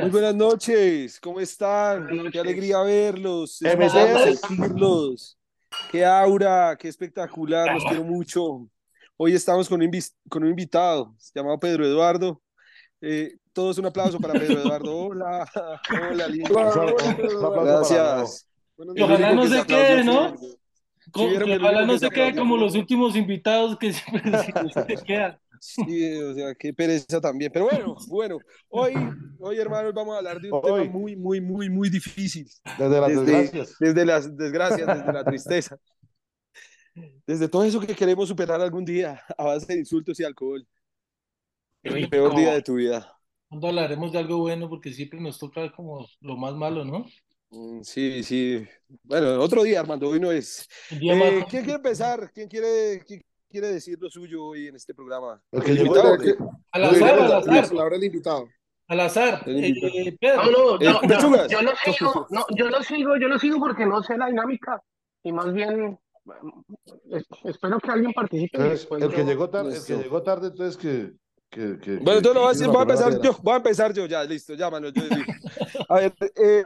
Muy buenas noches, ¿cómo están? Noches. Qué alegría verlos, sentirlos. Qué aura, qué espectacular, los quiero mucho. Hoy estamos con un, con un invitado llamado Pedro Eduardo. Eh, todos un aplauso para Pedro Eduardo. Hola, hola, lindo. Gracias. Y ojalá no se quede, ¿no? Ojalá no se quede como los últimos invitados que siempre se quedan. Sí, o sea, qué pereza también. Pero bueno, bueno, hoy, hoy hermanos, vamos a hablar de un Hoy. tema muy, muy, muy, muy difícil. Desde las desde, desgracias. desde las desgracias, desde la tristeza, desde todo eso que queremos superar algún día a base de insultos y alcohol. El peor día de tu vida. Cuando hablaremos de algo bueno, porque siempre nos toca como lo más malo, ¿no? Mm, Sí, sí. Bueno, otro día, Armando, hoy no es. Eh. ¿quién quiere empezar? ¿Quién quiere, quién quiere decir lo suyo hoy en este programa? Al azar, al La azar, palabra del invitado. al azar. Invitado. Eh, Pedro, No, no, Eh, yo, lo sigo, no, yo lo sigo, yo lo sigo porque no sé la dinámica y más bien es- espero que alguien participe. Entonces, después el que llegó tarde, el que llegó tarde, entonces que, que, que- Bueno, que- entonces lo voy a, decir, voy a empezar palabra yo, voy a empezar yo, ya, listo, ya, Manuel, yo digo. A ver, eh,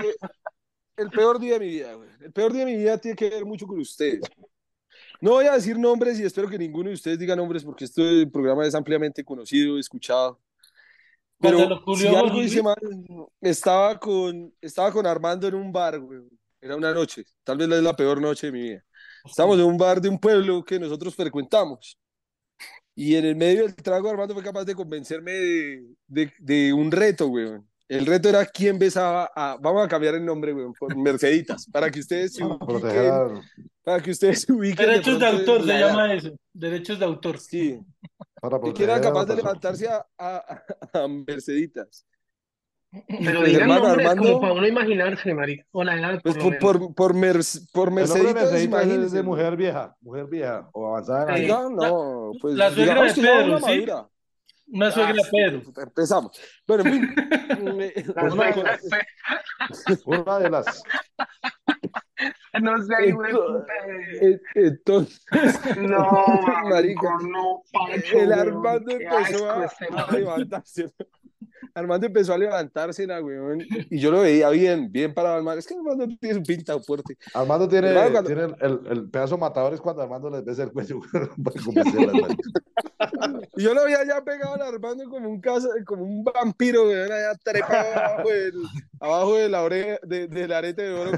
el peor día de mi vida, güey. El peor día de mi vida tiene que ver mucho con ustedes. No voy a decir nombres y espero que ninguno de ustedes diga nombres porque este programa es ampliamente conocido, escuchado. Pero si algo hice mal, estaba con, estaba con Armando en un bar, güey. Era una noche, tal vez es la peor noche de mi vida. Estábamos en un bar de un pueblo que nosotros frecuentamos. Y en el medio del trago, Armando fue capaz de convencerme de, de, de un reto, güey. El reto era quién besaba a. Vamos a cambiar el nombre, güey, por Merceditas, para que ustedes se ubiquen. Para que ustedes se ubiquen. Derechos de pronto autor se la llama eso. Derechos de autor. Sí. para Y que era capaz de levantarse a, a, a Merceditas. Pero digan hermano, nombres Armando- como para uno imaginarse, la edad Pues por por, por, por, Mer- por El de Merceditas, Merceditas es de mujer vieja, mujer vieja, o avanzada en Sí. No, no, pues la suegra de Pedro, ¿sí? madura. Una suegra Ah, de Pedro. Empezamos. Bueno, en fin. Una de las. No sé, güey, Entonces, no, marica, no, el Armando empezó a, a levantarse. Armando empezó a levantarse, la weón, y yo lo veía bien, bien parado Armando. Es que Armando tiene su pinta fuerte. Armando tiene, Hermano, cuando- tiene el, el, el pedazo matador es cuando Armando les besa el cuello. Y yo lo veía ya pegado al Armando como un caso, como un vampiro, weón, allá trepado abajo del, abajo de la oreja, de, del arete de oro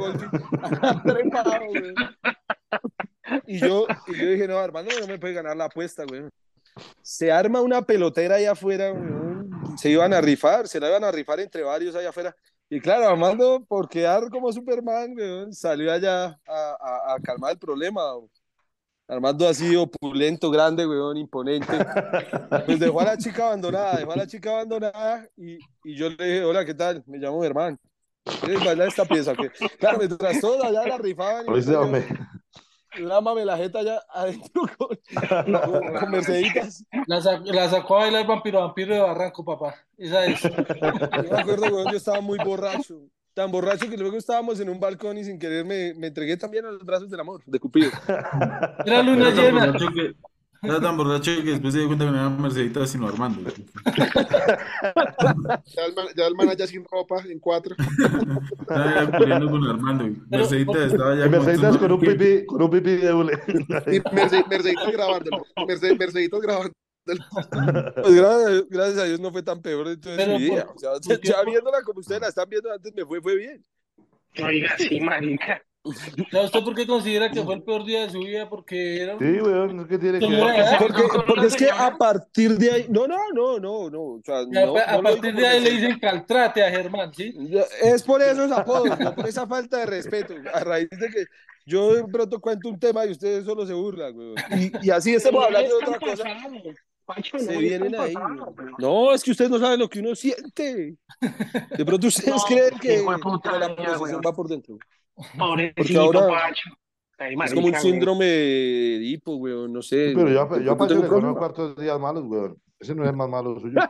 trepado, weón. Y yo, y yo dije, no, Armando no me puede ganar la apuesta, weón. Se arma una pelotera allá afuera, weón. Se iban a rifar, se la iban a rifar entre varios allá afuera. Y claro, Armando, por quedar como Superman, weón, salió allá a, a- a calmar el problema. weón. Armando así opulento, grande, weón, imponente. Pues dejó a la chica abandonada, dejó a la chica abandonada y, y yo le dije, hola, ¿qué tal? Me llamo Germán. ¿Quieres bailar esta pieza? o qué?". Claro, mientras todos allá la rifaban, La jeta allá adentro con, con, Merceditas. La, sa- la sacó a bailar vampiro, vampiro de Barranco, papá. Esa es. Yo me acuerdo, weón, yo estaba muy borracho. Tan borracho que luego estábamos en un balcón y sin querer me, me entregué también a los brazos del amor, de Cupido. Era luna llena. Era tan borracho que después se dio cuenta que no era Mercedita sino Armando. Ya el man, ya el man allá sin ropa, en cuatro. Estaba ya corriendo con Armando. Mercedita estaba ya Merceditas con un que- pipí, con un pipí de hule. Y Merce- Merceditas grabándolo. Merce- Merceditas grabándolo. Pues gracias, a Dios- gracias a Dios no fue tan peor entonces Pero mi día. ya viéndola como ustedes la están viendo antes, me fue, fue bien. Oiga, sí, marica. ¿Sabe usted por qué considera que fue el peor día de su vida? Porque era un- Sí, weón, es que tiene que ver. Porque, ¿Cómo porque no es que a partir de ahí, no, no, no, no, no, o sea, a, no, a no partir de ahí le dicen caltrate a Germán, ¿sí? Es por esos apodos, no por esa falta de respeto. A raíz de que yo de pronto cuento un tema y ustedes solo se burlan, güey. Y, y así estemos hablando de otra cosa. Pacho, Se no vienen ahí. No, es que ustedes no saben lo que uno siente. De pronto ustedes No, creen que, que la güey. va por dentro. Pobrecito, ahora Pacho. Ay, Es como un güey. síndrome de Edipo, güey, no sé. Pero yo, de yo a Pacho le un conozco hartos días malos, weón. Ese no es el más malo suyo.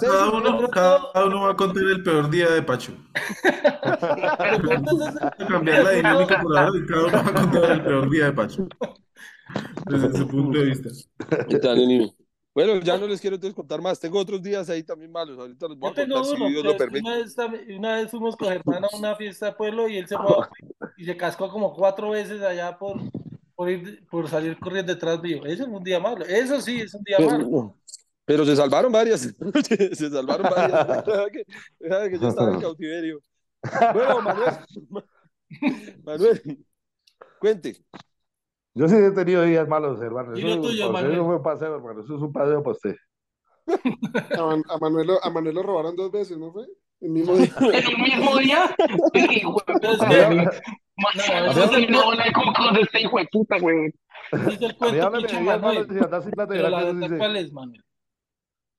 Cada, uno, cada uno va a contar el peor día de Pacho. Cambiar la dinámica por ahora y cada uno va a contar el peor día de Pacho. Desde su punto de vista. ¿Qué tal, Nini? Bueno, ya no les quiero entonces contar más. Tengo otros días ahí también malos. Ahorita los voy a contar si uno, Dios pero lo permite. una vez, una vez fuimos con Germán a una fiesta de pueblo y él se fue y se cascó como cuatro veces allá por, por, ir, por salir corriendo detrás mío. Eso es un día malo. Eso sí es un día malo. Pero, pero se salvaron varias. se salvaron varias. Que, que yo estaba en cautiverio. Bueno, Manuel. Manuel, cuente. Yo sí he tenido días malos, hermano. Eso, lo tuyo, Manuel. no fue un paseo, hermano. Eso es un paseo para usted. A, Man- a Manuel, lo- a Manuel lo robaron dos veces, ¿no fue? El mismo día. ¿En el mismo día? Hijo puta, que- güey. no, no, este hijo de puta, dice el cuento Manuel. Pero la verdad, ¿cuál es, Manuel?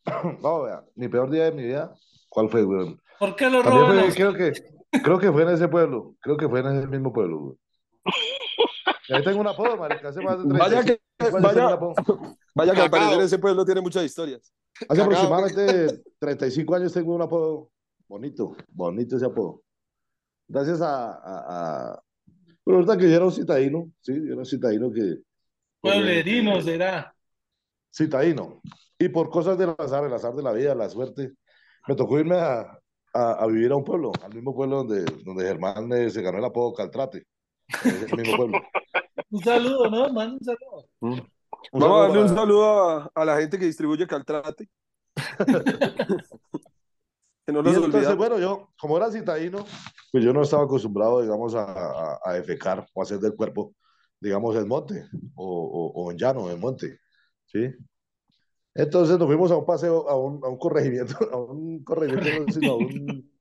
No, vea, mi peor día de mi vida, ¿cuál fue, güey? ¿Por qué lo los- creo que, creo que fue en ese pueblo, creo que fue en ese mismo pueblo, güey. Ahí tengo un apodo, marica, hace más de 35 Vaya que, vaya, vaya que al parecer ese pueblo tiene muchas historias. Hace aproximadamente 35 años tengo un apodo bonito, bonito ese apodo. Gracias a, a, a... Pero ahorita que yo era un citadino, sí, yo era un citadino que... Pueblerino será. Citadino. Y por cosas del azar, el azar de la vida, la suerte, me tocó irme a, a, a vivir a un pueblo, al mismo pueblo donde, donde Germán eh, se ganó el apodo Caltrate. Ese mismo pueblo. Un saludo, ¿no, man? Un saludo. Un Vamos a saludo darle un para- saludo a, a la gente que distribuye Caltrate. que no Y nos entonces, bueno, yo, como era citadino, pues yo no estaba acostumbrado, digamos, a, a, a defecar o a hacer del cuerpo, digamos, en monte o, o, o en llano, en monte, ¿sí? Entonces nos fuimos a un paseo, a un, a un corregimiento, a un corregimiento, no, sino a un,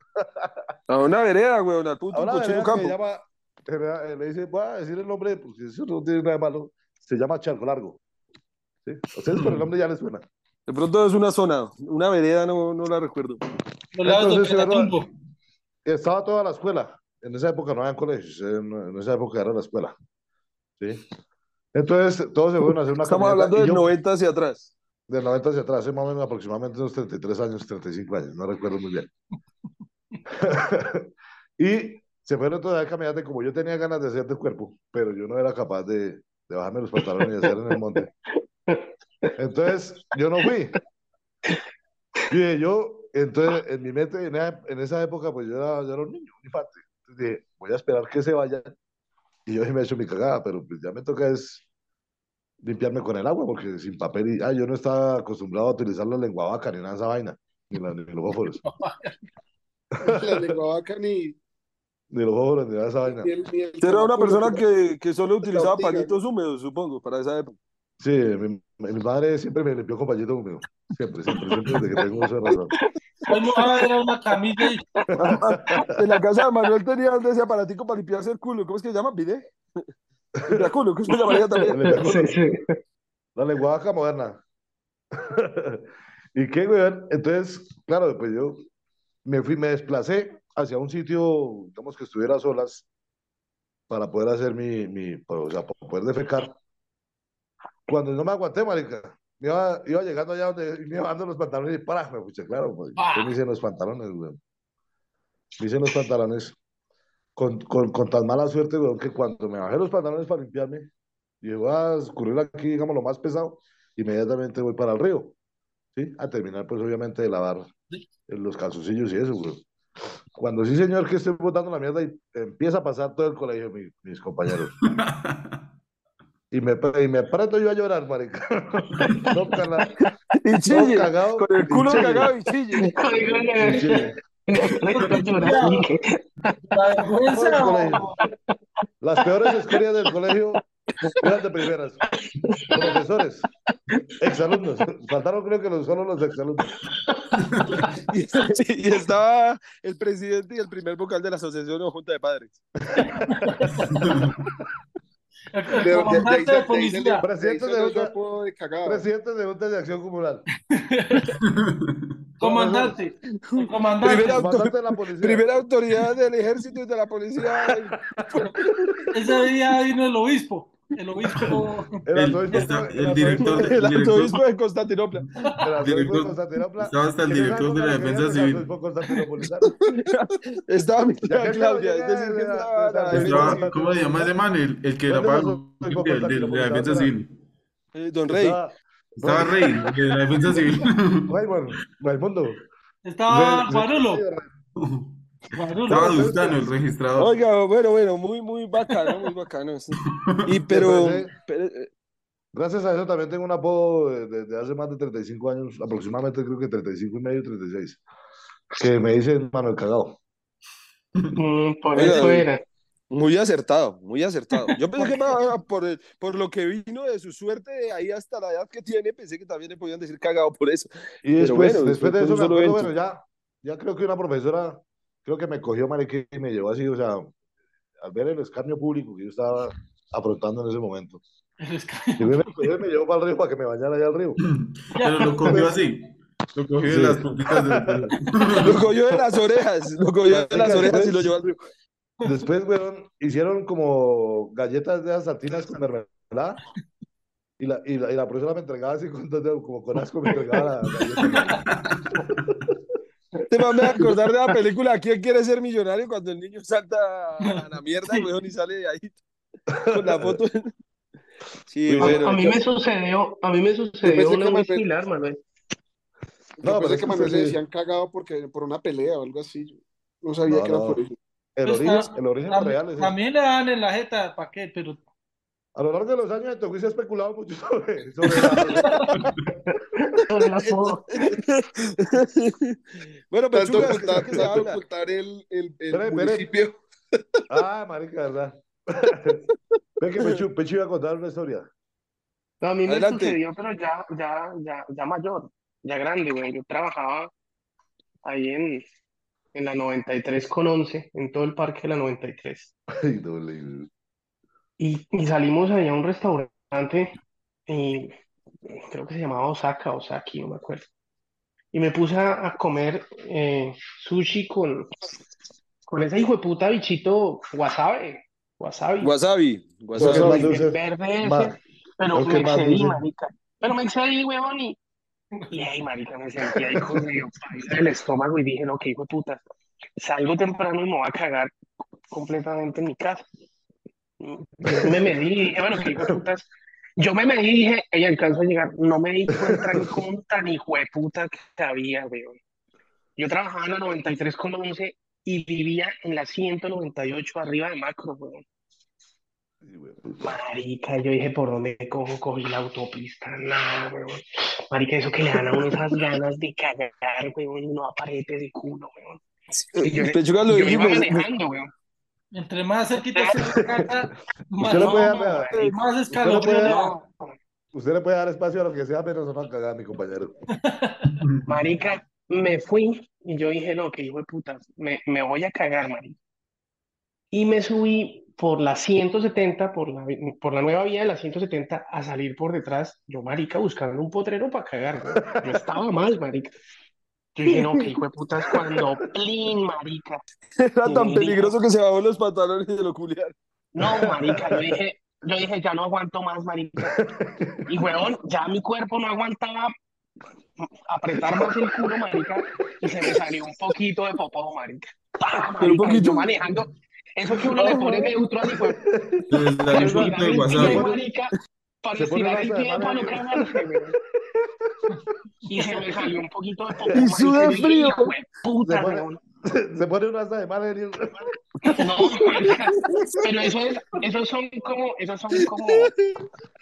A una vereda, güey, a un una cochino vereda que campo. se llama, eh, le dice, voy a decir el nombre, porque eso no tiene nada de malo, se llama Charco Largo, ¿sí? Ustedes por el nombre ya les suena. De pronto es una zona, una vereda, no, no la recuerdo. Entonces. Estaba toda la escuela. En esa época no había colegios, en, en esa época era la escuela. ¿sí? Entonces, todos se fueron a hacer una Estamos hablando del yo- 90 hacia atrás. Del 90 hacia atrás, más o menos aproximadamente unos 33 años, 35 años, no recuerdo muy bien. y se fueron toda la caminata y como yo tenía ganas de hacer de cuerpo, pero yo no era capaz de, de bajarme los pantalones y hacer en el monte. Entonces, yo no fui. Y yo, entonces, en mi mente, en esa, en esa época, pues yo era, yo era un niño, un infante. Entonces dije, voy a esperar que se vayan. Y yo sí me he hecho mi cagada, pero pues ya me toca es limpiarme con el agua, porque sin papel y, ah, yo no estaba acostumbrado a utilizar la lengua vaca ni nada de esa vaina, ni, la- ni los fósforos, La lengua vaca ni, ni los fósforos ni nada de esa vaina. ni el, el era una persona que, que solo utilizaba ortiga, pañitos húmedos, supongo, para esa época. Sí, mi, mi madre siempre me limpió con pañito húmedo, siempre, siempre, siempre, desde que tengo de razón. Mojaba era una camilla y En la casa de Manuel tenía ese aparatico para limpiarse el culo. ¿Cómo es que se llama? ¿Bidé? Limpiaculo, ¿cómo se llamaría también? Sí, sí. La lengua vaca moderna. ¿Y qué, güey? Entonces, claro, pues yo me fui, me desplacé hacia un sitio, digamos que estuviera a solas, para poder hacer mi, mi, o sea, para poder defecar. Cuando no me aguanté, marica, me iba, iba llegando allá donde me iba dando los pantalones y para, me escuché, claro, pues, yo me hice los pantalones, güey. Me hice los pantalones con, con, con tan mala suerte, güey, que cuando me bajé los pantalones para limpiarme, voy a escurrir aquí, digamos, lo más pesado, inmediatamente voy para el río, ¿sí? A terminar, pues, obviamente, de lavar los calzoncillos y eso, güey. Cuando sí, señor, que estoy botando la mierda y empieza a pasar todo el colegio, mi- mis compañeros. Y me, y me yo a llorar, marica. No, cala- Y no chille, cagado. con el culo cagado y chille. y chille. la. Las peores escuelas del colegio eran de primeras. Profesores, exalumnos. Faltaron creo que los, solo los exalumnos. Y, y estaba el presidente y el primer vocal de la asociación o junta de padres. El, De- el de- de- comandante de- de de- policía. de- de- Presidente de- Junta- de cagado. Presidente de Junta de Acción Comunal. Comandante. El comandante. Primera- Comandante de la policía. Primera autoridad del ejército y de la policía. Ese día vino el obispo. El obispo. El director de- El director- arzobispo de Constantinopla. el arzobispo de Director- Constantinopla. estaba hasta el director de la defensa civil. Estaba mi tía Claudia. estaba. ¿Cómo se llama ese man? El, el que ¿Cuál la paga de, la defensa civil. Eh, Don Rey. Estaba Rey, de la defensa civil. Raymond, Raimundo. Estaba Juanulo. Estaba. Dustano, el registrador. Oiga, bueno, bueno, muy, muy bacano, muy bacano. esto. Y pero, eh, Gracias a eso también tengo un apodo de- desde hace más de 35 años, aproximadamente creo que 35 y medio, 36, que me dicen Manuel Cagado. Mm, por Oiga, eso era. muy acertado, muy acertado. Yo pensé que por, el- por lo que vino de su suerte de ahí hasta la edad que tiene, pensé que también le podían decir cagado por eso. Y después, bueno, después de fue eso me acuerdo, bueno, ya, ya creo que una profesora, creo que me cogió marica y me llevó así, o sea, al ver el escarnio público que yo estaba afrontando en ese momento. Y me, me cogió y me llevó para el río para que me bañara allá al río. Pero lo cogió así. Lo cogió de Sí. las puntitas del. Lo cogió de las orejas, lo cogió de las orejas y después- lo llevó al río. Después, weón, hicieron como galletas de esas saltinas con mermelada. Y la, y, la, y la profesora me entregaba así, con, como con asco, me entregaba la galleta. Te me a acordar de la película ¿Quién quiere ser millonario? Cuando el niño salta a la mierda, weón, y sale de ahí con la foto. Sí, A, bueno. a mí yo- me sucedió, a mí me sucedió una muy similar, Manuel. No, pero pensé es que le usted- decían cagado porque, por una pelea o algo así. No sabía No, que era no. por eso. El Pues, origen, el origen real es. También le dan en la jeta, ¿para qué? Pero A lo largo de los años, entonces se ha especulado mucho sobre, sobre la- bueno, Tanto pechugas, que ocultar, que se tanto ocultar el, el, el espere. municipio. Ah, marica, ¿verdad? Ve que Pechu, Pechu iba a contar una historia. No, a mí me Adelante. sucedió, pero ya, ya, ya, ya mayor, ya grande, güey. Yo trabajaba ahí en, en la 93 con 11, en todo el parque de la 93. Ay, no, Y, y salimos ahí a un restaurante, y creo que se llamaba Osaka, Osaki, no me acuerdo. Y me puse a, a comer eh, sushi con, con ese hijo de puta bichito wasabi, wasabi. Wasabi. Wasabi. el verde ese, Ma- pero me excedí, dulce. marica. Pero me excedí, huevón, y, y ay, marica, me sentí ahí con medio del estómago y dije, no, qué hijo de puta, salgo temprano y me voy a cagar completamente en mi casa. Yo me medí y dije, bueno, qué hijo de putas. Yo me medí y dije, ella alcanzó a llegar, no me di cuenta ni con tan hijo de puta que había, weón. Yo trabajaba en la 93 con 11 y vivía en la 198 arriba de Macro, weón. Marica, yo dije, ¿por dónde cojo? Cogí la autopista, nada, weón. Marica, eso que le dan a uno esas ganas de cagar, weón, y uno aparete de culo, weón. Y yo, yo iba manejando, weón. Entre más cerquita la casa, más, Usted no, puede más usted le escalofrío puede dar- da. usted le puede dar espacio a lo que sea, pero no va a cagar, mi compañero. Marica, me fui y yo dije, no, que hijo de puta, me, me voy a cagar, marica. Y me subí por la 170, por la, por la nueva vía de la 170, a salir por detrás, yo, marica, buscando un potrero para cagar. Yo estaba mal, marica. Yo dije, no, que hijo de puta es cuando, plin, marica. Era tan peligroso que se bajó los pantalones y se lo culiaron. No, marica, yo dije, yo dije, ya no aguanto más, marica. Y, weón, ya mi cuerpo no aguantaba apretar más el culo, marica, y se me salió un poquito de popó, marica. ¡Pah, Pero un! Y poquito. yo manejando, eso que uno le pone neutro de- de el pie, WhatsApp. marica, para estirar el pie para no cagarse. Y se me salió un poquito de popó, Y suda frío. puta, Se pone- weón. Se pone una asa de madre No, pero eso es, esos son como, esos son como,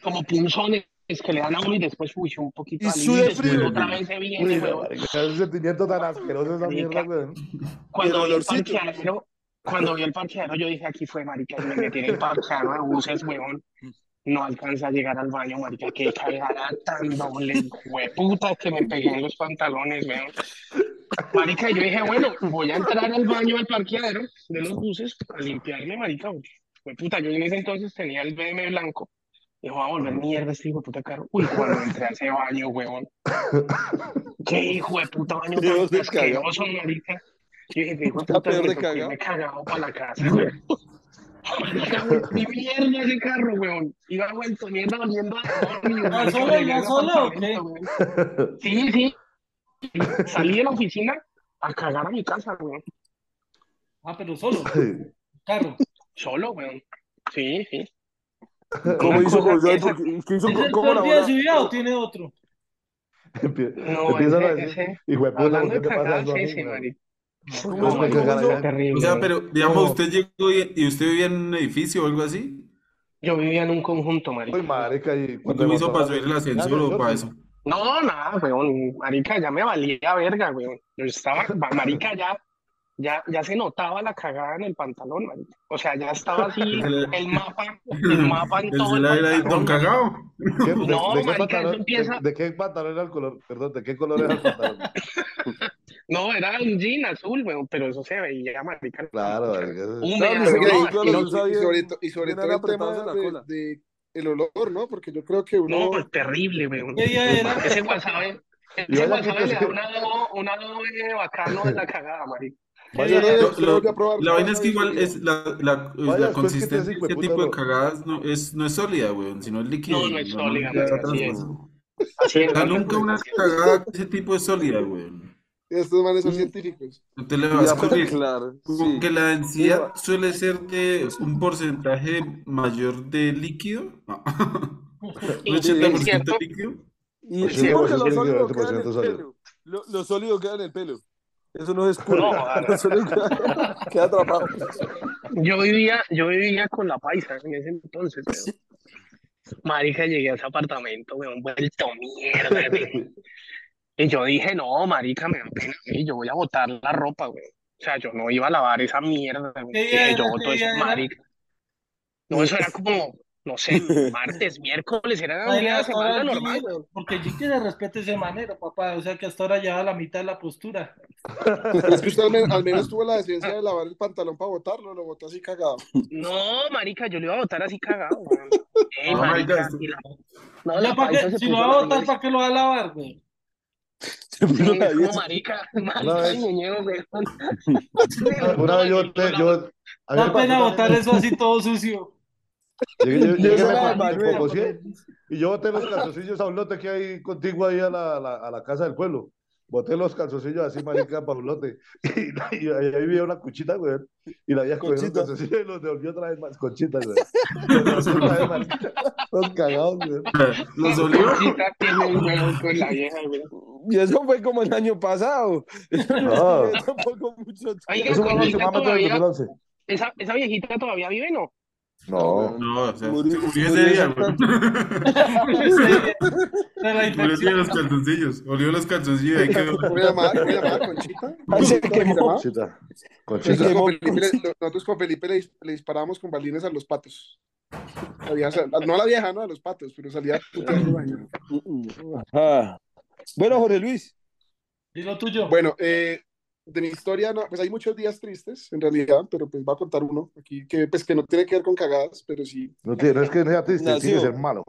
como punzones que le dan a uno y después, uy, un poquito Y después frío. otra vez se viene, es un sentimiento tan asqueroso esa mierda, weón. Cuando el vi el olorcito. parqueadero, cuando vi el parqueadero, yo dije, aquí fue, marica, y me metí en el parqueadero de buses, weón. No alcanza a llegar al baño, marica, qué cagada tan doble, puta que me pegué en los pantalones, weón. Marica, yo dije, bueno, voy a entrar al baño del parqueadero de los buses a limpiarme, marica. puta, yo en ese entonces tenía el BM blanco. Dijo, va a volver mierda este hijo de puta carro. Uy, cuando entré a ese baño, weón. Qué hijo de puta baño tan asqueroso, marica. Yo dije, hijo de puta, me tocó cagado. para la casa, weón. Mi mierda ese carro, weón. Iba vuelto mierda oliendo a demonio, ¿Ya marica, solo, al solo o weón. Sí, sí. Salí de la oficina a cagar a mi casa, weón. Ah, pero solo, carro. Solo, weón. Sí, sí. ¿Cómo hizo? con- ¿qué hizo ¿Es con- el ¿Cómo la día de su vida o tiene otro? Empie- No, Empiezan a decir, hijo de puta, hablando ¿por de qué me pasa eso. O sea, pero digamos, No. usted llegó y, y usted vivía en un edificio o algo así. Yo vivía en un conjunto, marica. Uy, marica, y cuando ¿Cómo me hizo para subir el ascensor o para eso? No, nada, weón. Marica, ya me valía verga, weón. Yo estaba, ma- marica, ya, ya, ya se notaba la cagada en el pantalón, marica. O sea, ya estaba así el mapa, el mapa en El todo el celular era ahí don pantalón. marica. cagado. ¿Qué- de, No, de qué marica, eso pantalón, empieza- de, de qué pantalón era el color? Perdón, ¿de qué color era el pantalón? No, era un jean azul, weón, pero eso se veía, marica. Claro, marica, eso es- Húmeda, Claro, Pero, los no, y, sobre, todo el tema la de, cola. de el olor, ¿no? Porque yo creo que uno... No, terrible, weón. ¿Qué día era? Ese Y ese wasabi le da un adobe bacano de la cagada, marica. Vaya, Yo no- Lo- lo la ¿no? vaina es que igual es la, la, Vaya, es la después que te consistencia de este tipo de no. cagadas no es, no es sólida, weón, sino es líquida. No, no es sólida, da marica, así es. transforma. Así es, O sea, marica, nunca una cagada de ese tipo es sólida, weón. Estos manes son científicos. No te le Y vas a correr. claro, Como sí. que la densidad suele ser de un porcentaje mayor de líquido. No. Sí, Un es 80% cierto. líquido. Y Pues sí, sí, porque lo sí, sólido 20% queda en el pelo. Lo, lo sólido queda en el pelo. Eso no es escurre. No, sólido queda, queda atrapado. Yo vivía, yo vivía con la paisa en ese entonces, weón. Marica, llegué a ese apartamento, weón, vuelto mierda. Y yo dije, no, marica, me da pena, y yo voy a botar la ropa, weón. O sea, yo no iba a lavar esa mierda, weón. ¿Qué día Dije, era? yo ¿Qué boto día eso, marica. No, eso era como, no sé, martes, miércoles, era un día de semana normal, weón. Porque Gigi se respeta ese manero, papá. O sea que hasta ahora lleva la mitad de la postura. Es que usted al, men- al menos tuvo la decencia de lavar el pantalón para botarlo, lo botó así cagado. No, marica, yo lo iba a botar así cagado, weón. Ey, Oh, marica, marica, y la- no, Ya, la ¿pa' qué? paisa se Si puso lo va a la botar, ¿para qué lo va a lavar, güey? Se puso Sí, la es como dieta. marica, Una marica vez- y ñoñero, weón. Una vez yo, te, yo, a pena botar eso así todo sucio. Llegué, llegué, me y yo boté los calzoncillos a un lote que hay contigo ahí a la, a la, a la casa del pueblo. Boté los calzoncillos así, marica, para un lote. Y, y ahí había una cuchita, güey. Y la había cogido los calzoncillos y los devolvió otra vez más. Conchita, güey. Los devolvió otra vez, marica. Los cagados, güey. Los olió. Con la vieja, weón. Y eso fue como el año pasado. No. Eso tampoco mucho Oiga, Eso fue todavía, 2011. esa, esa viejita todavía vive, ¿no? No. No, o sea, Murió- se murió murió ese día, güey. De Murió ese día infección. los calzoncillos. Olió los calzoncillos ahí quedó. ¿Cómo llamaba? ¿Cómo llamaba? ¿Conchita? Ay, se ¿Cómo quemó. Conchita. Nosotros Conchita. quemó. con Felipe, le, nosotros con Felipe le, le disparábamos con balines a los patos. La vieja- no a la vieja, no a los patos, pero salía. Bueno, Jorge Luis. Dilo tuyo. Bueno, eh, de mi historia, no, pues hay muchos días tristes, en realidad, pero pues voy a contar uno aquí, que pues que no tiene que ver con cagadas, pero sí. No, tiene, no es que sea triste, tiene que Nació. ser malo.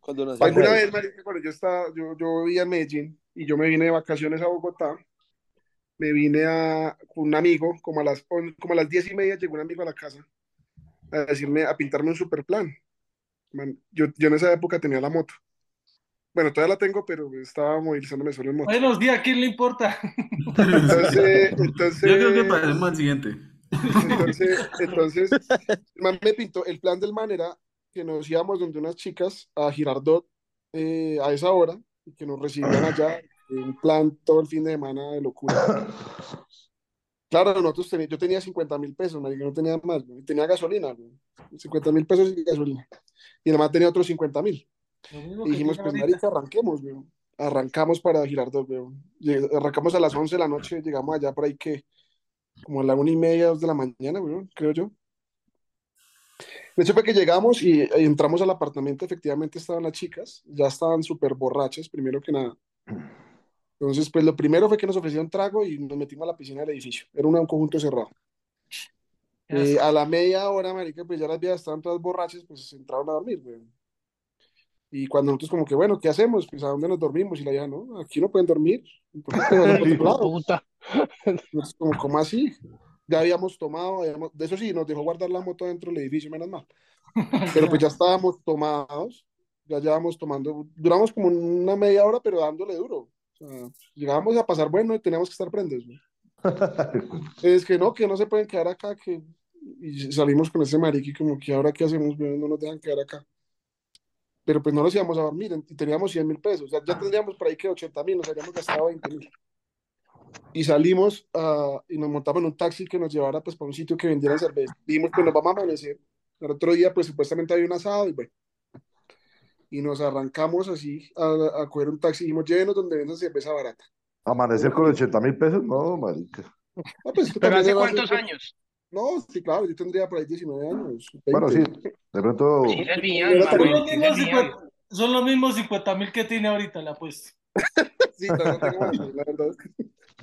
Cuando nació. Alguna vez, marica, cuando yo estaba, yo, yo vivía en Medellín y yo me vine de vacaciones a Bogotá, me vine a, con un amigo, como a las, como a las diez y media llegó un amigo a la casa a decirme, a pintarme un super plan. Man, yo, yo en esa época tenía la moto. Bueno, todavía la tengo, pero estaba movilizándome solo en moto. Buenos días, ¿a quién le importa? Entonces, entonces, Yo creo que pasemos al siguiente. entonces, entonces, el man me pintó, el plan del man era que nos íbamos donde unas chicas a Girardot eh, a esa hora y que nos recibían allá, un plan todo el fin de semana de locura. Claro, nosotros teni- yo tenía 50 mil pesos, marica, no tenía más, güey, tenía gasolina, güey, 50 mil pesos y gasolina. Y el man tenía otros 50 mil. Y que dijimos, pues marica, arranquemos, güey. Arrancamos para Girardot. Lleg- Arrancamos a las 11 de la noche, llegamos allá por ahí que, como a la una y media, dos de la mañana, güey, creo yo. De hecho, fue que llegamos y, y entramos al apartamento, efectivamente estaban las chicas, ya estaban súper borrachas, primero que nada. Entonces, pues lo primero fue que nos ofrecieron trago y nos metimos a la piscina del edificio. Era un, un conjunto cerrado. Eh, a la media hora, marica, pues ya las viejas estaban todas borrachas, pues se entraron a dormir, güey. Y cuando nosotros como que, bueno, ¿qué hacemos? Pues ¿a dónde nos dormimos? Y la vieja, no, aquí no pueden dormir. Nosotros como, ¿cómo así? Ya habíamos tomado, habíamos- de eso sí, nos dejó guardar la moto dentro del edificio, menos mal. Pero pues ya estábamos tomados, ya llevábamos tomando, duramos como una media hora, pero dándole duro. O sea, llegábamos a pasar bueno y teníamos que estar prendes. güey. Es que no, que no se pueden quedar acá, que... Y salimos con ese mariqui como que ahora qué hacemos, no nos dejan quedar acá. Pero pues no nos íbamos a dormir y teníamos 100 mil pesos, o sea, ya tendríamos por ahí que 80 mil, nos habíamos gastado 20 mil. Y salimos ah, y nos montamos en un taxi que nos llevara pues para un sitio que vendiera cerveza. Dijimos, pues nos vamos a amanecer. El otro día pues supuestamente había un asado y bueno. Y nos arrancamos así a, a coger un taxi y dijimos, llévenos donde vendan cerveza barata. Amanecer con 80 mil pesos, no, marica. Ah, pues, ¿Pero hace cuántos hace- años? No, sí, claro, yo tendría por ahí 19 años. Bueno, sí, 20. de pronto, Sí Era Son los mismos servían. 50 son los mismos 50 mil que tiene ahorita, le apuesto. Sí, no, no tengo más, la verdad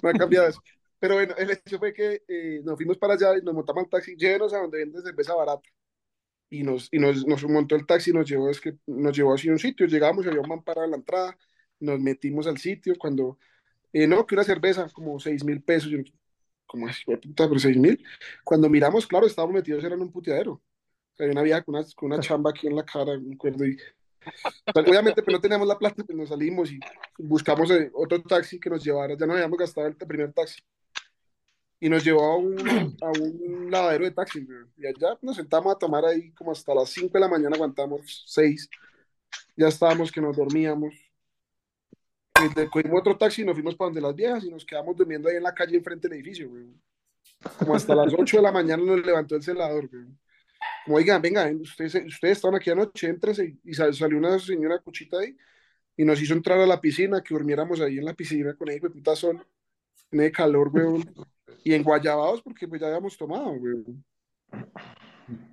no ha cambiado eso. Pero bueno, el hecho fue que eh, nos fuimos para allá y nos montamos al taxi, llévenos a donde venden cerveza barata. Y nos, y nos, nos montó el taxi y nos llevó, es que nos llevó hacia un sitio, llegamos, había un man parado en la entrada, nos metimos al sitio, cuando, eh, no, que una cerveza, como seis mil pesos, yo, como así, "Hue puta, pero seis mil. Cuando miramos, claro, estábamos metidos, eran un puteadero. O sea, había una vieja con una, con una chamba aquí en la cara, me acuerdo, y obviamente, pues no teníamos la plata, pues nos salimos y buscamos eh, otro taxi que nos llevara. Ya nos habíamos gastado el primer taxi. Y nos llevó a un, a un lavadero de taxi. Y allá nos sentamos a tomar ahí como hasta las 5 de la mañana, aguantamos 6. Ya estábamos que nos dormíamos. Cogimos otro taxi y nos fuimos para donde las viejas y nos quedamos durmiendo ahí en la calle enfrente del edificio, güey. Como hasta las 8 de la mañana nos levantó el celador, güey. Como, oigan, venga, ustedes, ustedes estaban aquí anoche, éntrense. Y sal- salió una señora cuchita ahí y nos hizo entrar a la piscina, que durmiéramos ahí en la piscina con ese puta sol, en el calor, weón. Y en Guayabados, porque pues ya habíamos tomado, weón.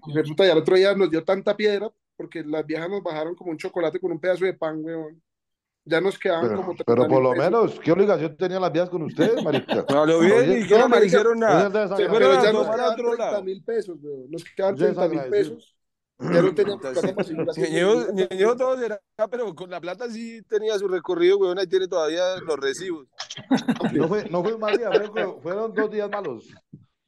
Y resulta, el otro día nos dio tanta piedra, porque las viejas nos bajaron como un chocolate con un pedazo de pan, weón. Ya nos quedaban pero, como pero 30 por lo pesos. menos, ¿qué obligación tenían las vías con ustedes, marica? No, lo Oye, bien, y que no me hicieron nada. Pero ya nos quedaban otro 30 lado. mil pesos, weón. Nos quedaban Ya es 30 mil pesos. Ya no teníamos plata para seguir haciendo todo será, pero con la plata sí tenía su recorrido, weón, ahí tiene todavía los recibos. No fue, no fue un mal día, fue- fueron dos días malos.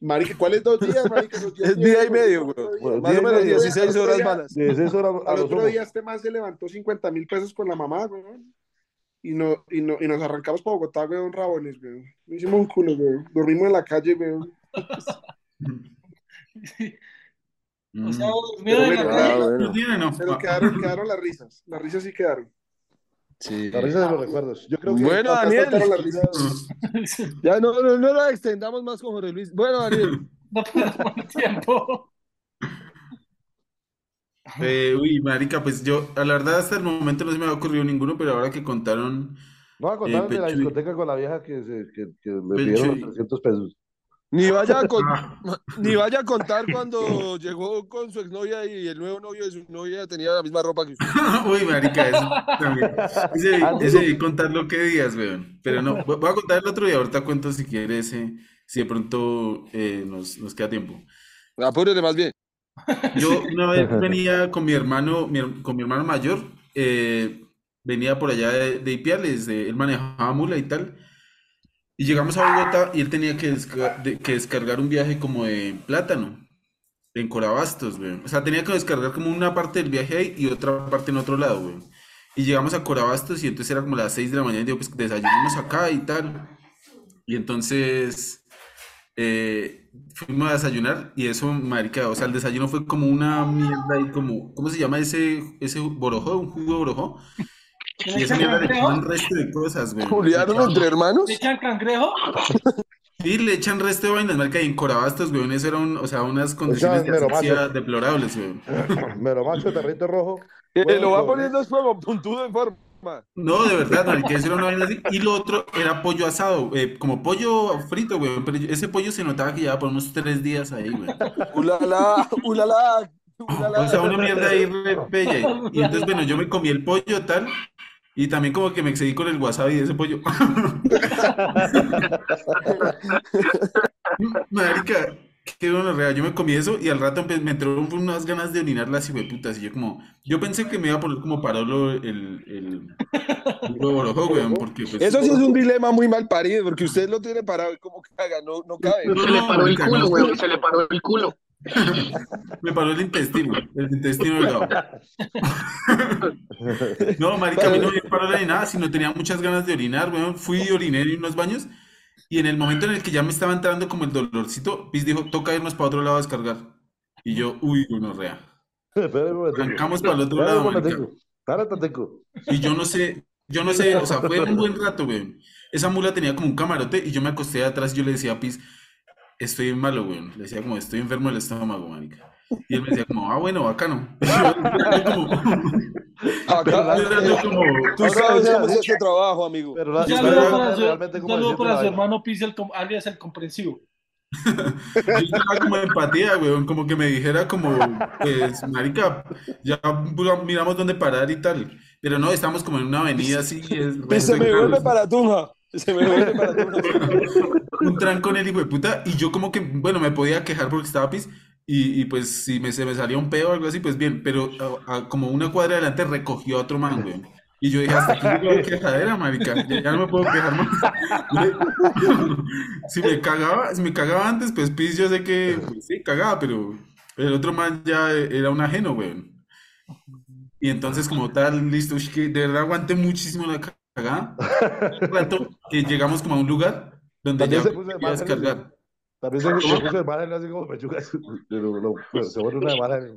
Marica, ¿cuáles dos días, marica? Días Es día y medio, día. Bueno, Más o y menos medio. 16 Otro horas malas. De seis horas a Al otro día este man se levantó 50 mil pesos con la mamá, weón. Y, no, y, no, y nos arrancamos para Bogotá, weón, rabones, weón. No hicimos un culo, weón. Dormimos en la calle, weón. O sea, Mm. en la calle. Ah, ¿No bueno. tiene, no? Pero quedaron, quedaron las risas. Las risas sí quedaron. Sí. La risa de los recuerdos. Yo creo que Bueno, Daniel. las risas. Ya no, no, no la extendamos más con Jorge Luis. Bueno, Daniel. No perdamos el tiempo. Eh, uy, marica, pues yo, a la verdad, hasta el momento no se me ha ocurrido ninguno, pero ahora que contaron, No, a contar Eh, de la Pechuy. discoteca con la vieja que, se, que, que le Pechuy. pidieron los 300 pesos. Ni vaya, a con- Ah. ni vaya a contar cuando llegó con su exnovia y el nuevo novio de su novia tenía la misma ropa que usted. uy, marica, eso también. Ese, ese debí contarlo qué días, weón. Pero no, voy voy a contar el otro día, ahorita cuento si quieres, eh, si de pronto eh, nos, nos queda tiempo. Apúrele más bien. Yo una vez venía con mi hermano, mi con mi hermano mayor, eh, venía por allá de, de Ipiales, de- él manejaba mula y tal, y llegamos a Bogotá y él tenía que, desca- de- que descargar un viaje como de plátano, en Corabastos, güey. O sea, tenía que descargar como una parte del viaje ahí y otra parte en otro lado, güey. Y llegamos a Corabastos y entonces era como las 6 de la mañana y digo, pues desayunamos acá y tal. Y entonces eh, fuimos a desayunar y eso, marica, o sea, el desayuno fue como una mierda y como, ¿cómo se llama ese, ese borojó? ¿Un jugo de borojó? Y esa mierda le echan un resto de cosas, güey. Juliano entre hermanos. ¿Le echan cangrejo? Sí, le echan resto de vainas, marica, y en Corabastos, güey, eso era un, o sea, unas condiciones de asfixia deplorables, güey. Mero macho, territo rojo. Que Bueno, lo va poniendo es fuego, puntudo en forma. No, de verdad, marica, eso era una vaina así. Y lo otro era pollo asado, eh, como pollo frito, güey, pero ese pollo se notaba que llevaba por unos tres días ahí, güey. Ulala, ulala, ulala. O sea, una mierda ahí re bella. Y entonces, bueno, yo me comí el pollo tal, y también como que me excedí con el wasabi de ese pollo. Marica, qué bueno, real. Yo me comí eso y al rato empe- me entró unas ganas de orinar las hijueputas. Y yo como, yo pensé que me iba a poner como parolo el, el, weón, porque pues... Eso sí es un dilema muy mal parido, porque usted lo tiene parado y como caga, no, no cabe. No, Se le paró el culo, no. weón, se le paró el culo. Me paró el intestino, el intestino delgado. No, marica, a mí no me paró ni nada, sino tenía muchas ganas de orinar, weón. Fui y oriné en unos baños y en el momento en el que ya me estaba entrando como el dolorcito, Piz dijo, toca irnos para otro lado a descargar. Y yo, uy, gonorrea. Arrancamos para el otro lado. Y yo no sé, yo no sé, o sea, fue un buen rato, güey. Esa mula tenía como un camarote y yo me acosté atrás y yo le decía a Piz, estoy malo, güey. Le decía como, estoy enfermo del estómago, marica. Y él me decía como, ah, bueno, bacano. Y yo, yo como, Acá, como, tú sabes cómo es este trabajo, amigo. Pero Yo saludo estaba para su, realmente como para su hermano Pizzi, el com- alias el comprensivo. Yo estaba como empatía, weón, como que me dijera como, pues, marica, ya miramos dónde parar y tal. Pero no, estamos como en una avenida así. Es, Y se me vuelve para Tunja. Se me vuelve para Tunja. un trancón el hijo de puta. Y yo como que, bueno, me podía quejar porque estaba pis. Y, y pues si me, se me salía un pedo o algo así, pues bien. Pero a- a- como una cuadra adelante recogió a otro man, weón. Y yo dije, hasta aquí llegó la quejadera, marica. Ya, ya no me puedo quejar más. si me cagaba, si me cagaba antes, pues pis, yo sé que, pues, sí, cagaba, pero el otro man ya era un ajeno, weón. Y entonces como tal, listo, de verdad aguanté muchísimo la cagada. Un rato que llegamos como a un lugar donde ya se puso podía descargar. También se, se puso de margen así como pechugas. Pero, no, pues, se vuelve una de margen.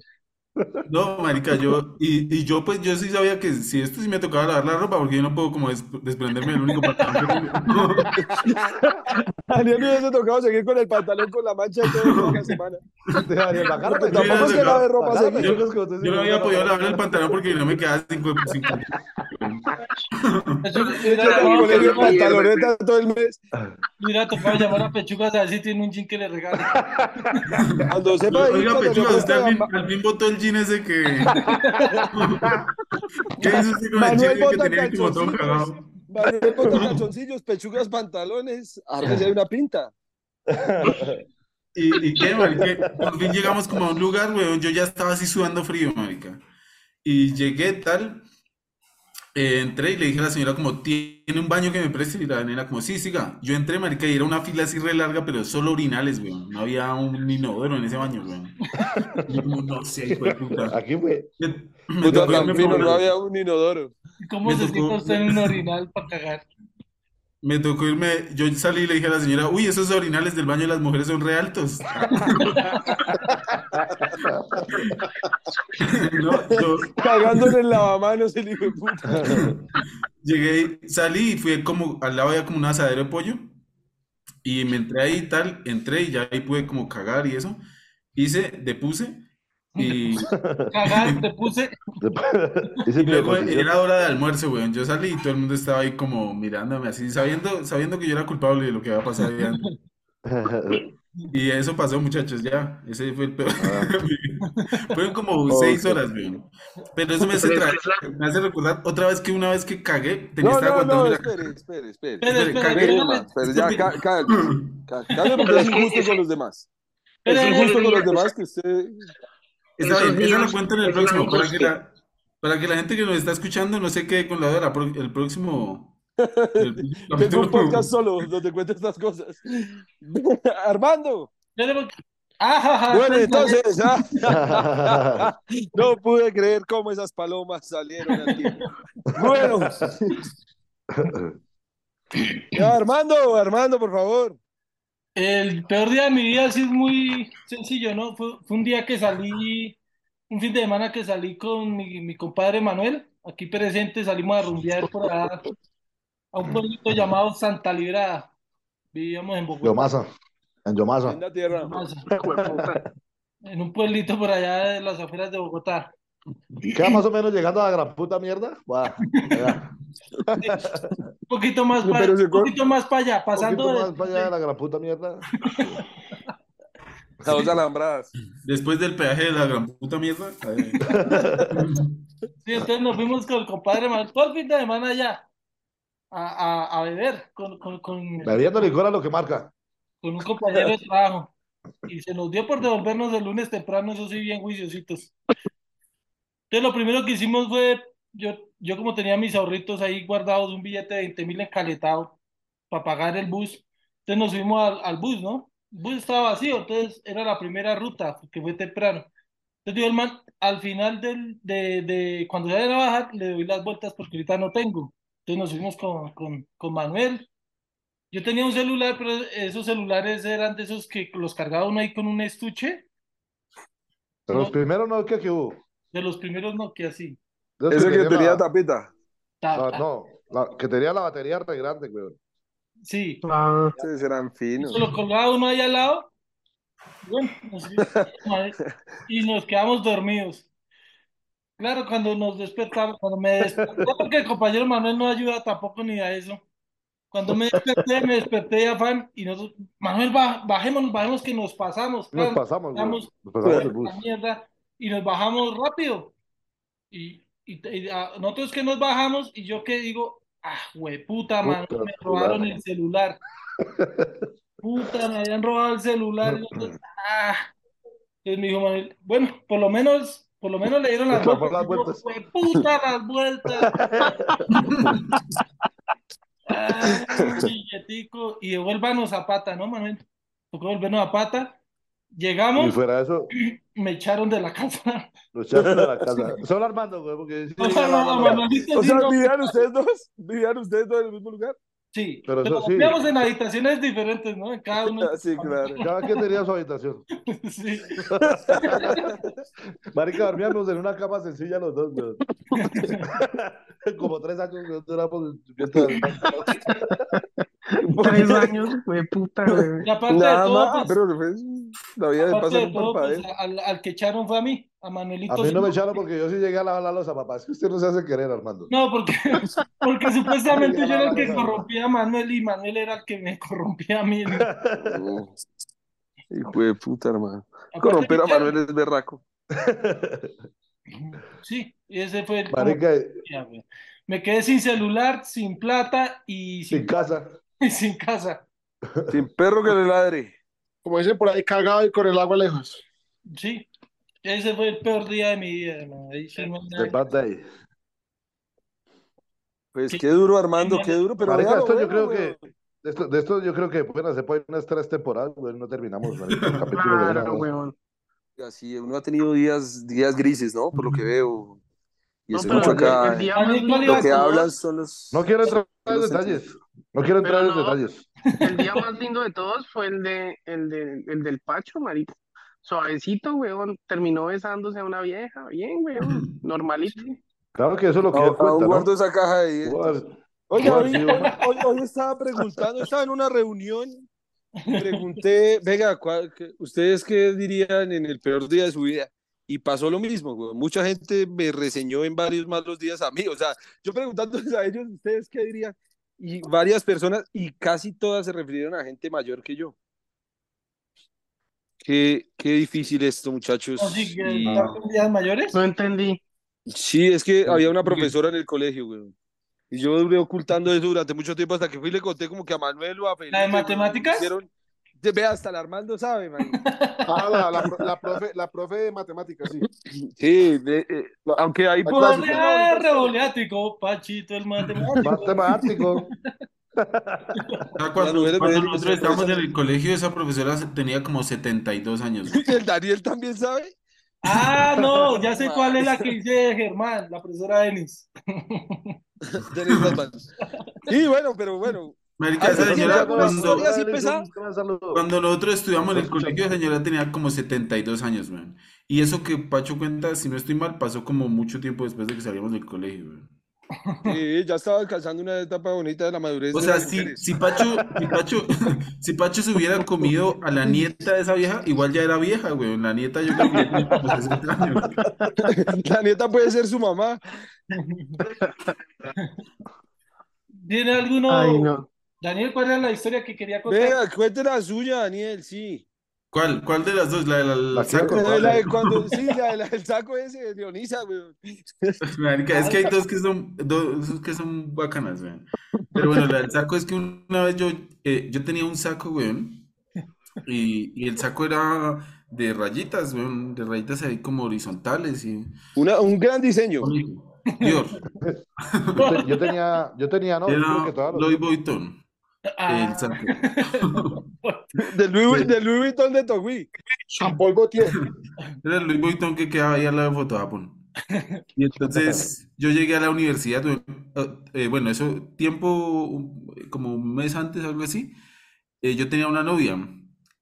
No, marica, yo, y, y yo pues yo sí sabía que si esto sí me tocaba lavar la ropa, porque yo no puedo como des- desprenderme del único pantalón que tengo. Daniel me hubiese tocado seguir con el pantalón con la mancha de toda la semana. Daría la cara, tampoco es que lave ropa te Yo no había podido lavar el pantalón porque no me quedaba cinco, cinco. Pantaloneta todo el mes. hubiera tocado llamar a Pechugas a ver si tiene un jean que le regale. Cuando sepa Oiga, cuando Pechuga, me usted al fin, al fin botó el jean ese que... ¿Qué hizo usted con el jean que tenía como todo cagado? Manuel bota calzoncillos, pechugas, pantalones. Ármese de una pinta. ¿Y, y qué, marica? Por fin llegamos como a un lugar, weón. Yo ya estaba así sudando frío, marica. Y llegué tal, eh, entré y le dije a la señora como, ¿tiene un baño que me preste? Y la nena como, sí, siga. Yo entré, marica, y era una fila así re larga, pero solo orinales, weón. No había un inodoro en ese baño, weón. Y yo como, no sé, hijo de puta. Aquí fue. Me, me Puta, tocó no había un inodoro. ¿Y ¿Cómo Me se tocó- siente usted en un orinal para cagar? Me tocó irme, yo salí y le dije a la señora, uy, esos orinales del baño de las mujeres son re altos. No, Cagando en el lavamanos el hijo de puta. Llegué, salí y fui como, al lado había como un asadero de pollo y me entré ahí y tal, entré y ya ahí pude como cagar y eso, hice, depuse y, Cagar, te puse. Y luego era hora de almuerzo, weón, yo salí y todo el mundo estaba ahí como mirándome así, sabiendo, sabiendo que yo era culpable de lo que había pasado ahí antes. Y eso pasó, muchachos, ya, ese fue el peor. Fueron como seis horas, weón. Pero eso me hace, tra- me hace recordar otra vez que una vez que cagué, tenía No, estaba no, no, espere, espere, espere. Espere, Espere, espere, cagué. pero ya, ca- calme porque es injusto con los demás. Es Espere, injusto con los espere. demás que usted... Está bien, en el próximo, para que la, para que la gente que nos está escuchando no se quede con la de la pro- el próximo. el Tengo un podcast solo donde cuento estas cosas. Armando. Ah, Bueno, espere, entonces, ah, no pude creer cómo esas palomas salieron aquí. Bueno, ya, Armando, Armando, por favor. El peor día de mi vida sí es muy sencillo, ¿no? Fue, fue un día que salí, un fin de semana que salí con mi, mi compadre Manuel, aquí presente, salimos a rumbear por allá a un pueblito llamado Santa Librada. Vivíamos en Bogotá. Yomasa. En Yomasa. En la tierra. Hueputa. en un pueblito por allá de las afueras de Bogotá. Queda más o menos llegando a la gran puta mierda. Ya. Un poquito más para un poquito más para allá, Un pasando poquito de- más para allá de la gran puta mierda. A dos alambradas. Después del peaje de la gran puta mierda. Sí, entonces nos fuimos con el compadre Manuel todo el fin de semana allá a, a, a beber con, con, con, Bebiendo licor a lo que marca. con un compañero de trabajo. Y se nos dio por devolvernos el lunes temprano, eso sí, bien juiciositos. Entonces lo primero que hicimos fue, yo, yo como tenía mis ahorritos ahí guardados, un billete de 20 mil encaletado para pagar el bus, entonces nos fuimos al, al bus, ¿no? El bus estaba vacío, entonces era la primera ruta, que fue temprano. Entonces digo, el man, al final del, de, de, cuando se vayan a bajar, le doy las vueltas porque ahorita no tengo. Entonces nos fuimos con, con, con Manuel. Yo tenía un celular, pero esos celulares eran de esos que los cargaba uno ahí con un estuche. Pero los primeros no, ¿qué, qué hubo? De los primeros Nokia, sí. Ese que tenía tenía la- tapita. La- no, la- que tenía la batería re grande, weón. Sí, Ah, Ustedes eran finos. se lo colgaba uno ahí al lado. Bueno, así, y nos quedamos dormidos. Claro, cuando nos despertamos, cuando me desperté, porque el compañero Manuel no ayuda tampoco ni a eso. Cuando me desperté, me desperté de afán y nosotros, Manuel, ba- bajémonos, bajemos que nos pasamos. Nos pasamos, weón. Vamos, Nos pasamos el bus. la mierda, y nos bajamos rápido. Y, y, y, ah, nosotros que nos bajamos, y yo que digo, ah, puta, man, Puta, me robaron el celular. Puta, me habían robado el celular. Y ah. Entonces me dijo Manuel, bueno, por lo menos, por lo menos le dieron las vueltas. las vueltas. "Jueputa, las vueltas. Billetico. Y devuélvanos a pata, ¿no, Manuel? Tocó volvernos a pata. Y Llegamos, fuera de eso, me echaron de la casa. lo echaron de la casa. Solo Armando, güey, porque sí no, Manuelito O sea, no- ¿vivían ustedes dos? ¿Vivían ustedes dos en el mismo lugar? Sí, Pero pero sí. dormíamos en habitaciones diferentes, ¿no? En cada uno. Sí, claro. Cada quien tenía su habitación. Sí. Marica, dormíamos en una cama sencilla los dos, güey. Como tres años güey, duramos en. Tres años, güey, puta, güey. Y aparte Nada de todo, más, pues, pero pues, la vida aparte pasa de un todo, pues, al, al que echaron fue a mí, a Manuelito. A mí no me echaron porque yo sí llegué a lavar la losa, papá. Es que usted no se hace querer, Armando. No, porque, porque supuestamente yo era el la que corrompía a Manuel y Manuel era el que me corrompía a mí. No. Hijo de puta, hermano. Corromper a Manuel es berraco. Sí, y ese fue el como- Marica, güey. Me quedé sin celular, sin plata y sin sin, casa. Y sin casa. Sin perro que le ladre. Como dicen por ahí, cagado y con el agua lejos. Sí, ese fue el peor día de mi vida, hermano. Ahí no bad day. Pues Sí. qué duro, Armando, qué duro. Pero Marica, esto yo bueno, creo que. De esto, de esto yo creo que pueden hacer por ahí unas tres temporadas, güey, no terminamos, de Claro. Así, uno ha tenido días, días grises, ¿no? Por lo que veo. Y No, acá. el día A mí, más ¿cuál lindo iba Lo que todos- hablan son los. No quiero entrar en los detalles. No quiero entrar en detalles. El día más lindo de todos fue el de el de el del Pacho, marica. Suavecito, weón. Terminó besándose a una vieja. Bien, weón. Normalito. Claro que eso es lo que A- él Aún cuenta, ¿no? guardo esa caja ahí. Igual, Oye, hoy, hoy, hoy- hoy estaba preguntando, estaba en una reunión y pregunté, venga, ¿cuál- qué- ¿ustedes qué dirían en el peor día de su vida? Y pasó lo mismo, güey. Mucha gente me reseñó en varios malos días a mí. O sea, yo preguntándoles a ellos, ¿ustedes qué dirían? Y varias personas, y casi todas se refirieron a gente mayor que yo. Qué, qué difícil esto, muchachos. Así que Y- ¿están con días mayores? No entendí. Sí, es que había una profesora en el colegio, güey. Y yo duré ocultando eso durante mucho tiempo hasta que fui y le conté como que a Manuel o a Felipe. ¿La de matemáticas? hicieron- Vea, hasta el Armando sabe, man. Ah, la, la, la profe, la profe de matemáticas, sí. Sí, de- eh, aunque ahí pudo. Ah, revoleático, Pachito, el matemático. Matemático. Cuando, nosotros estábamos en el colegio, esa profesora tenía como 72 años. güey. ¿El Daniel también sabe? Ah, no, ya sé cuál es la que dice Germán, la profesora Denis. Denis Rodman. Sí, bueno, pero bueno. Marica, Ay, esa señora, cuando, nosotros estudiamos en el colegio, la señora tenía como 72 años, man. Y eso que Pacho cuenta, si no estoy mal, pasó como mucho tiempo después de que salíamos del colegio, man. Sí, ya estaba alcanzando una etapa bonita de la madurez. O sea, si, si Pacho, si Pacho, si Pacho se hubiera comido a la nieta de esa vieja, igual ya era vieja, güey. La nieta yo creo que tenía como 60 años. La nieta puede ser su mamá. ¿Tiene alguno? Ay, no. Daniel, ¿cuál era la historia que quería contar? Venga, cuente la suya, Daniel, sí. ¿Cuál, cuál de las dos? La del La saco. La de la de cuando, sí, la de del saco ese de Leonisa, güey. Es que hay dos que son, dos que son bacanas, güey. Pero bueno, la del saco es que una vez yo, eh, yo tenía un saco, güey, y, y el saco era de rayitas, güey, de rayitas ahí como horizontales y Una, un gran diseño. Dior, Yo, te- yo tenía, yo tenía, no, yo creo era que todas Louis Vuitton, Ah. Del Louis, del Louis Vuitton de Togui. Jean Paul Gaultier. Era el Louis Vuitton que quedaba ahí al lado de Fotojapón. Y entonces yo llegué a la universidad, eh, eh, bueno, eso tiempo, como un mes antes, algo así, eh, yo tenía una novia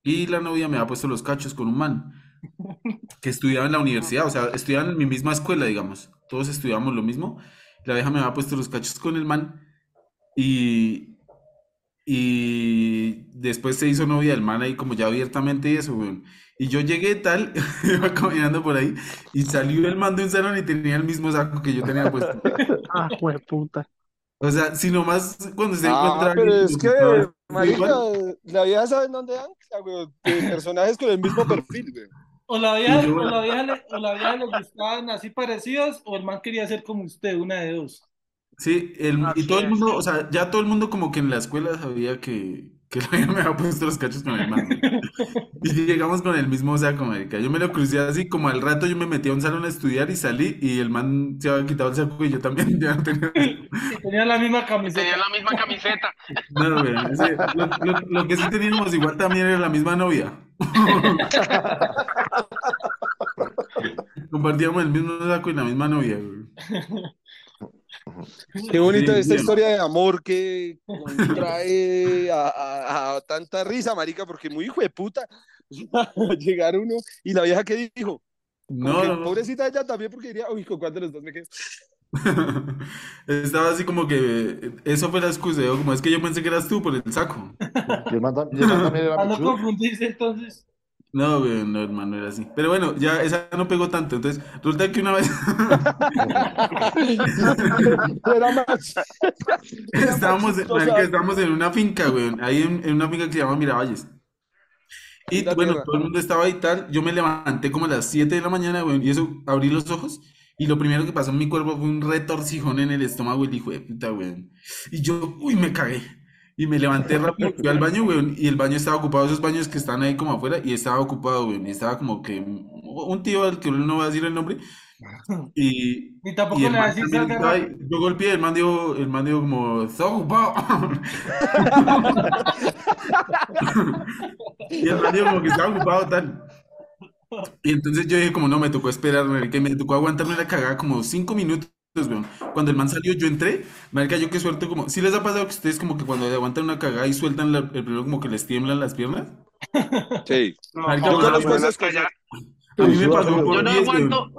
y la novia me había puesto los cachos con un man que estudiaba en la universidad, o sea, estudiaba en mi misma escuela, digamos. todos estudiábamos lo mismo. La vieja me había puesto los cachos con el man y, y después se hizo novia del man ahí como ya abiertamente y eso, weón. Y yo llegué tal, iba caminando por ahí y salió el man de un salón y tenía el mismo saco que yo tenía puesto. Ah, puta. O sea, si nomás cuando se Ah, encuentra pero alguien es que marica, la vieja sabe en dónde anda, de personajes con el mismo perfil, güey. O la vieja, o la vieja, le, o la vieja le gustaban así parecidos, o el man quería ser como usted, una de dos. Sí, el- y Así todo el es. mundo, o sea, ya todo el mundo como que en la escuela sabía que, que me había puesto los cachos con el man. Y llegamos con el mismo saco, marica. Yo me lo crucé así, como al rato yo me metí a un salón a estudiar y salí y el man se había quitado el saco y yo también ya no tenía. Y tenía la misma camiseta. Tenía la misma camiseta. No, güey, ese- lo, lo- lo que sí teníamos igual también era la misma novia. Compartíamos el mismo saco y la misma novia, güey. Qué bonita Sí, esta bien. historia de amor que trae a, a- a tanta risa, marica, porque muy hijo de puta. Llegar uno y la vieja que dijo, No, que no, pobrecita ella también porque diría, uy, ¿con cuál de los dos me quedo? Estaba así como que eso fue la excusa. yo como es que yo pensé que eras tú por el saco. Y el man, tam- y el man también era Para no confundirse, entonces. No, güey, no, hermano, era así. Pero bueno, ya esa no pegó tanto. Entonces, resulta que una vez Era más. estábamos, marica, estábamos en una finca, güey. Ahí en, en una finca que se llama Miravalles. Y bueno, tierra. todo el mundo estaba ahí tal. Yo me levanté como a las 7 de la mañana, güey. Y eso, abrí los ojos. Y lo primero que pasó en mi cuerpo fue un retorcijón en el estómago, el hijo de puta, güey. Y yo, uy, me cagué. Y me levanté rápido, fui al baño, güey, y el baño estaba ocupado, esos baños que están ahí como afuera, y estaba ocupado, güey, y estaba como que un tío al que no va a decir el nombre, y, tampoco y el le va a decir salga ahí. yo golpeé, el man dijo, el man dijo como, está ocupado. Y el man dijo como que estaba ocupado, tal. Y entonces yo dije como, no, me tocó esperar, marica, y me tocó aguantarme la cagada como cinco minutos, weón. Cuando el man salió, yo entré, marica, yo que suelto como, ¿sí les ha pasado que ustedes como que cuando aguantan una cagada y sueltan la- el primero como que les tiemblan las piernas? Sí. Marica, no, yo no, conozco no, esas hasta allá. A mí me pasó por Yo no 10, weón. aguanto,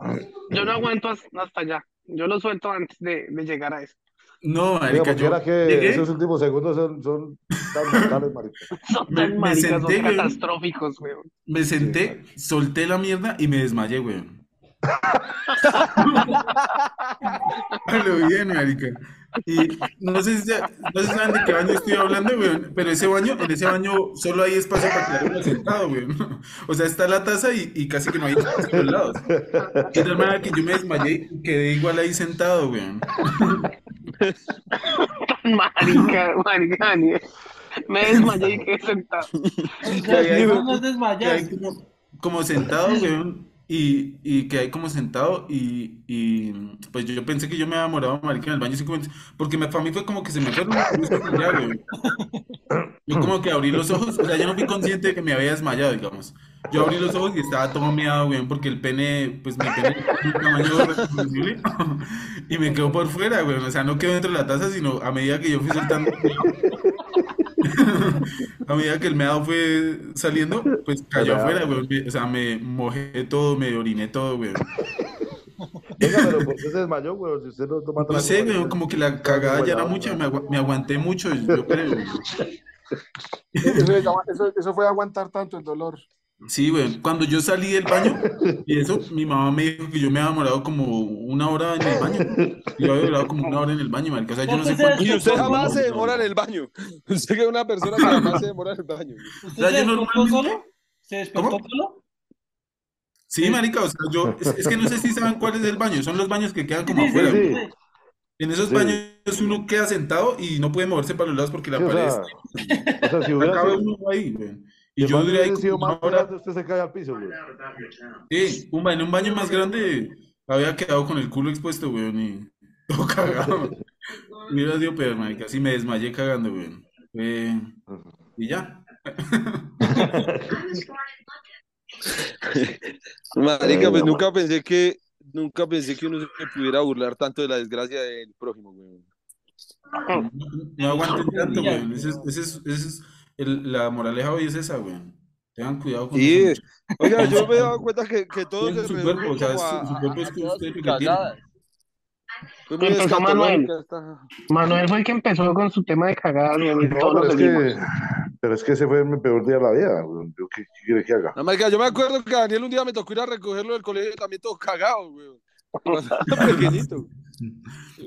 yo no aguanto has- hasta allá. Yo lo suelto antes de, de llegar a eso. No, Diga, marica, porque yo era que llegué, esos últimos segundos son, son tan mortales, marica. Son Me- tan me maricas, son senté, weón. catastróficos, weón. me senté, solté la mierda y me desmayé, weón. Lo bien, marica. Y no sé si, ya- no sé si saben de qué baño estoy hablando, weón, pero ese baño, en ese baño solo hay espacio para quedar uno sentado, weón. O sea, está la taza y, y casi que no hay espacio a los lados. De tal manera que yo me desmayé y quedé igual ahí sentado, weón. Marica, marica. Me desmayé y quedé sentado. Como, como sentado, weón, y, y que hay como sentado y, y pues yo pensé que yo me había demorado, marica, en el baño cinco minutos, porque me, para mí fue como que se me weón. Yo como que abrí los ojos, o sea, yo no fui consciente de que me había desmayado, digamos. Yo abrí los ojos y estaba todo meado, weón, porque el pene, pues mi pene y me quedó por fuera, weón, o sea, no quedó dentro de la taza, sino a medida que yo fui soltando, a medida que el meado fue saliendo, pues cayó afuera, weón, me- o sea, me mojé todo, me oriné todo, weón. Venga, pero ¿por qué se desmayó, weón? Si usted no toma No sé, weón, como que la cagada ya era mucha, me, agua- me aguanté mucho, yo creo. eso fue aguantar tanto el dolor. Sí, weón, cuando yo salí del baño, y eso, mi mamá me dijo que yo me había demorado como una hora en el baño. Yo había durado como una hora en el baño, marica, o sea, yo no sé cuánto. Y usted jamás se demora en el baño. Usted que es una persona que jamás se demora en el baño. ¿Usted sea, se yo despertó normalmente- solo? ¿Se despertó ¿Cómo? solo? Sí, marica, o sea, yo, es, es que no sé si saben cuál es el baño, son los baños que quedan como Sí, afuera, sí. En esos Sí. baños uno queda sentado y no puede moverse para los lados porque la Sí, o pared sea, está- o sea, si hubiera sido, uno ahí, Y yo ahí hubiese sido como más una hora. grande, usted se cae al piso, weón. Sí, un baño, en un baño más grande había quedado con el culo expuesto, weón, y todo cagado. Hubiera sido peor, marica, sí me desmayé cagando, weón. Fue- Y ya. Marica, pues nunca pensé que, nunca pensé que uno se pudiera burlar tanto de la desgracia del prójimo, güey. No, no aguanten tanto, weón. Ese es, ese es, ese es el- la moraleja hoy es esa, weón. Tengan cuidado con Sí, eso. oiga, yo me he dado cuenta que, que todos Cuiden su cuerpo, o sea, su- a- su cuerpo es a que usted lo que tiene. Empezó Manuel. Manuel fue el que empezó con su tema de cagadas, No, pero es que, pero es que ese fue mi peor día de la vida. weón. Yo, ¿qué, qué quiere que haga? No, marica, yo me acuerdo que a Daniel un día me tocó ir a recogerlo del colegio también todo cagado, güey. Pequeñito.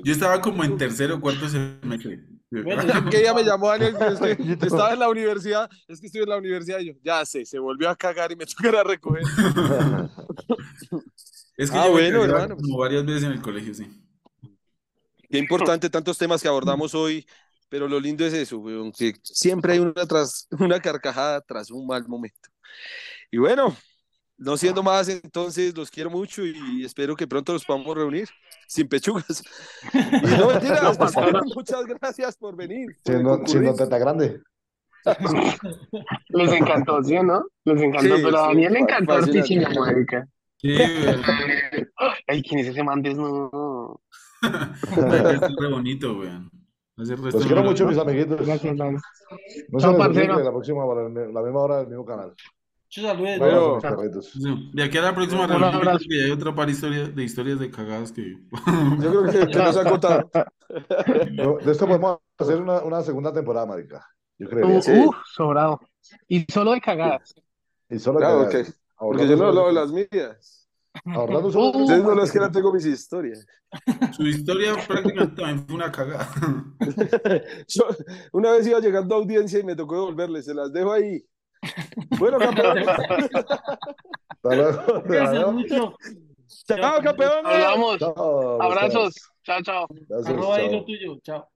Yo estaba como en tercero o cuarto semestre. Que ella me llamó Daniel, que estaba en la universidad, es que estoy en la universidad y yo, ya sé, se volvió a cagar y me tocó ir a recoger. Es que Ah, yo bueno, hermano. como varias veces en el colegio, sí. Qué importante tantos temas que abordamos hoy, pero lo lindo es eso, que siempre hay una, tras, una carcajada tras un mal momento. Y bueno, no siendo más, entonces los quiero mucho y espero que pronto los podamos reunir sin pechugas. Y no mentiras, pues, muchas gracias por venir. por Siendo, teta grande. Les encantó, ¿sí o no? Les encantó, Sí, pero a sí, Daniel le encantó hartísimo, marica. Sí. Ay, ¿quién es ese man desnudo? Es re bonito, weón. Los quiero mucho, mis amiguitos. Gracias, Dan. No se Chao, les parcero. olvide la próxima hora, la misma hora del mismo canal. Saludos. Bueno. De aquí a la próxima Un reunión, creo que hay otra par historia, de historias de cagadas que... Yo creo que, que nos ha contado. No, De esto podemos hacer una, una segunda temporada, marica. Yo Uh, creería. Sí. uh, sobrado. Y solo de cagadas. Y solo Claro, que ok. Porque yo no hablo de las mías. Ahorrando solo Uh, Ustedes no las que no tengo mis historias. Su historia prácticamente también fue una cagada. Yo una vez iba llegando a audiencia y me tocó devolverles, se las dejo ahí. Bueno, campeón. Hasta luego. Gracias mucho. Chao, campeón. Hablamos. Chao, Abrazos. Chao, chao. Gracias, Arroba ahí chao. lo tuyo. Chao.